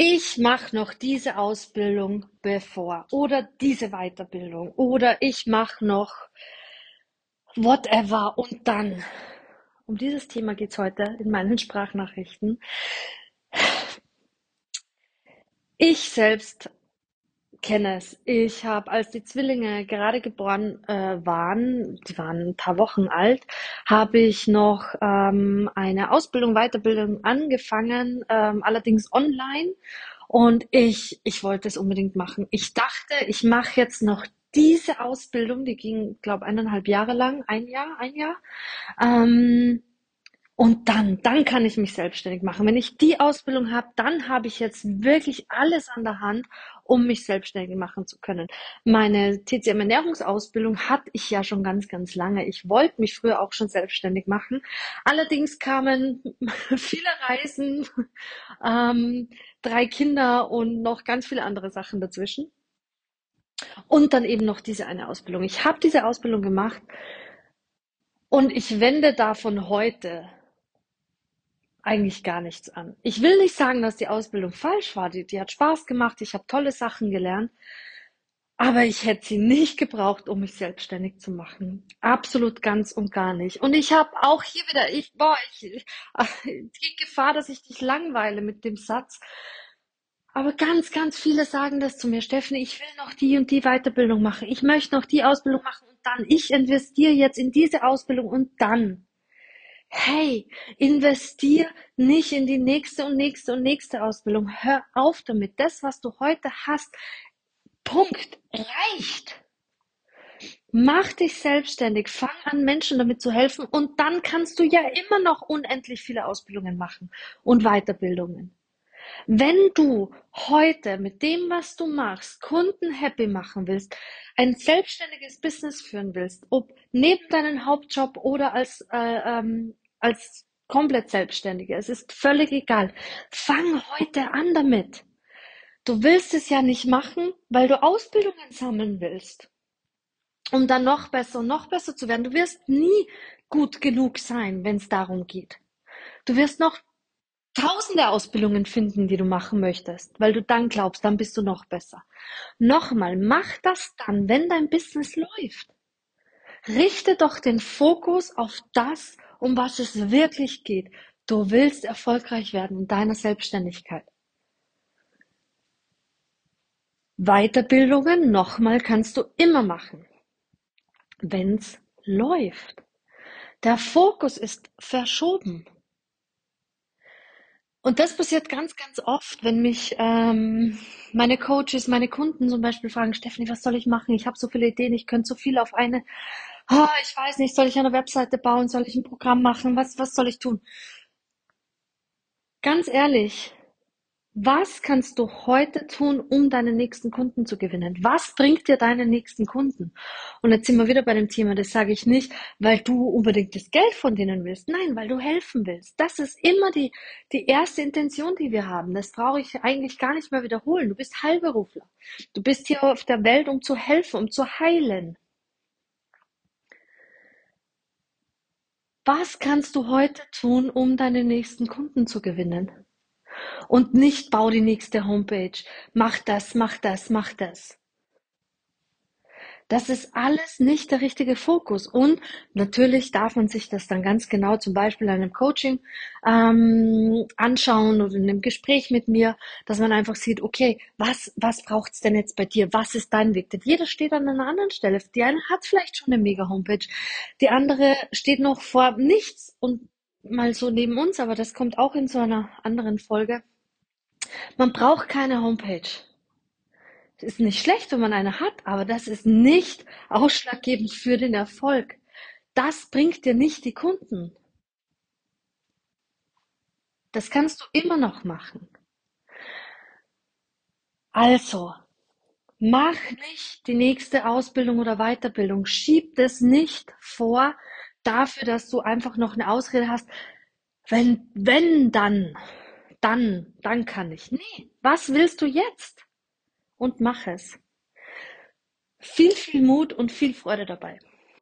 ich mache noch diese Ausbildung bevor oder diese Weiterbildung oder ich mache noch whatever und dann. Um dieses Thema geht es heute in meinen Sprachnachrichten. Ich selbst kenne es. Ich habe, als die Zwillinge gerade geboren äh, waren, die waren ein paar Wochen alt, habe ich noch ähm, eine Ausbildung, Weiterbildung angefangen, ähm, allerdings online. Und ich, ich wollte es unbedingt machen. Ich dachte, ich mache jetzt noch diese Ausbildung, die ging, glaube eineinhalb Jahre lang, ein Jahr, ein Jahr. Ähm, und dann, dann kann ich mich selbstständig machen. Wenn ich die Ausbildung habe, dann habe ich jetzt wirklich alles an der Hand, um mich selbstständig machen zu können. Meine TCM Ernährungsausbildung hatte ich ja schon ganz, ganz lange. Ich wollte mich früher auch schon selbstständig machen. Allerdings kamen viele Reisen, ähm, drei Kinder und noch ganz viele andere Sachen dazwischen. Und dann eben noch diese eine Ausbildung. Ich habe diese Ausbildung gemacht und ich wende davon heute eigentlich gar nichts an. Ich will nicht sagen, dass die Ausbildung falsch war. Die, die hat Spaß gemacht, ich habe tolle Sachen gelernt. Aber ich hätte sie nicht gebraucht, um mich selbstständig zu machen. Absolut ganz und gar nicht. Und ich habe auch hier wieder, ich, boah, ich, die Gefahr, dass ich dich langweile mit dem Satz. Aber ganz, ganz viele sagen das zu mir, Stephanie, ich will noch die und die Weiterbildung machen. Ich möchte noch die Ausbildung machen und dann. Ich investiere jetzt in diese Ausbildung und dann hey, investier nicht in die nächste und nächste und nächste Ausbildung. Hör auf damit. Das, was du heute hast, Punkt, reicht. Mach dich selbstständig, fang an, Menschen damit zu helfen und dann kannst du ja immer noch unendlich viele Ausbildungen machen und Weiterbildungen. Wenn du heute mit dem, was du machst, Kunden happy machen willst, ein selbstständiges Business führen willst, ob neben deinem Hauptjob oder als, äh, ähm, als komplett Selbstständige, es ist völlig egal. Fang heute an damit. Du willst es ja nicht machen, weil du Ausbildungen sammeln willst, um dann noch besser und noch besser zu werden. Du wirst nie gut genug sein, wenn es darum geht. Du wirst noch tausende Ausbildungen finden, die du machen möchtest, weil du dann glaubst, dann bist du noch besser. Nochmal, mach das dann, wenn dein Business läuft. Richte doch den Fokus auf das, um was es wirklich geht. Du willst erfolgreich werden in deiner Selbstständigkeit. Weiterbildungen, nochmal, kannst du immer machen, wenn's läuft. Der Fokus ist verschoben. Und das passiert ganz, ganz oft, wenn mich ähm, meine Coaches, meine Kunden zum Beispiel fragen, Stephanie, was soll ich machen? Ich habe so viele Ideen, ich könnte so viel auf eine, oh, ich weiß nicht, soll ich eine Webseite bauen, soll ich ein Programm machen, was, was soll ich tun? Ganz ehrlich, was kannst du heute tun, um deine nächsten Kunden zu gewinnen? Was bringt dir deine nächsten Kunden? Und jetzt sind wir wieder bei dem Thema, das sage ich nicht, weil du unbedingt das Geld von denen willst. Nein, weil du helfen willst. Das ist immer die, die erste Intention, die wir haben. Das brauche ich eigentlich gar nicht mehr wiederholen. Du bist Heilberufler. Du bist hier auf der Welt, um zu helfen, um zu heilen. Was kannst du heute tun, um deine nächsten Kunden zu gewinnen? Und nicht bau die nächste Homepage. Mach das, mach das, mach das. Das ist alles nicht der richtige Fokus. Und natürlich darf man sich das dann ganz genau zum Beispiel in einem Coaching ähm, anschauen oder in einem Gespräch mit mir, dass man einfach sieht, okay, was, was braucht's denn jetzt bei dir? Was ist dein Weg? Denn jeder steht an einer anderen Stelle. Die eine hat vielleicht schon eine Mega-Homepage, die andere steht noch vor nichts und mal so neben uns, aber das kommt auch in so einer anderen Folge. Man braucht keine Homepage. Es ist nicht schlecht, wenn man eine hat, aber das ist nicht ausschlaggebend für den Erfolg. Das bringt dir nicht die Kunden. Das kannst du immer noch machen. Also, mach nicht die nächste Ausbildung oder Weiterbildung. Schieb das nicht vor dafür, dass du einfach noch eine Ausrede hast. Wenn, wenn, dann, dann, dann kann ich. Nee, was willst du jetzt? Und mach es. Viel, viel Mut und viel Freude dabei.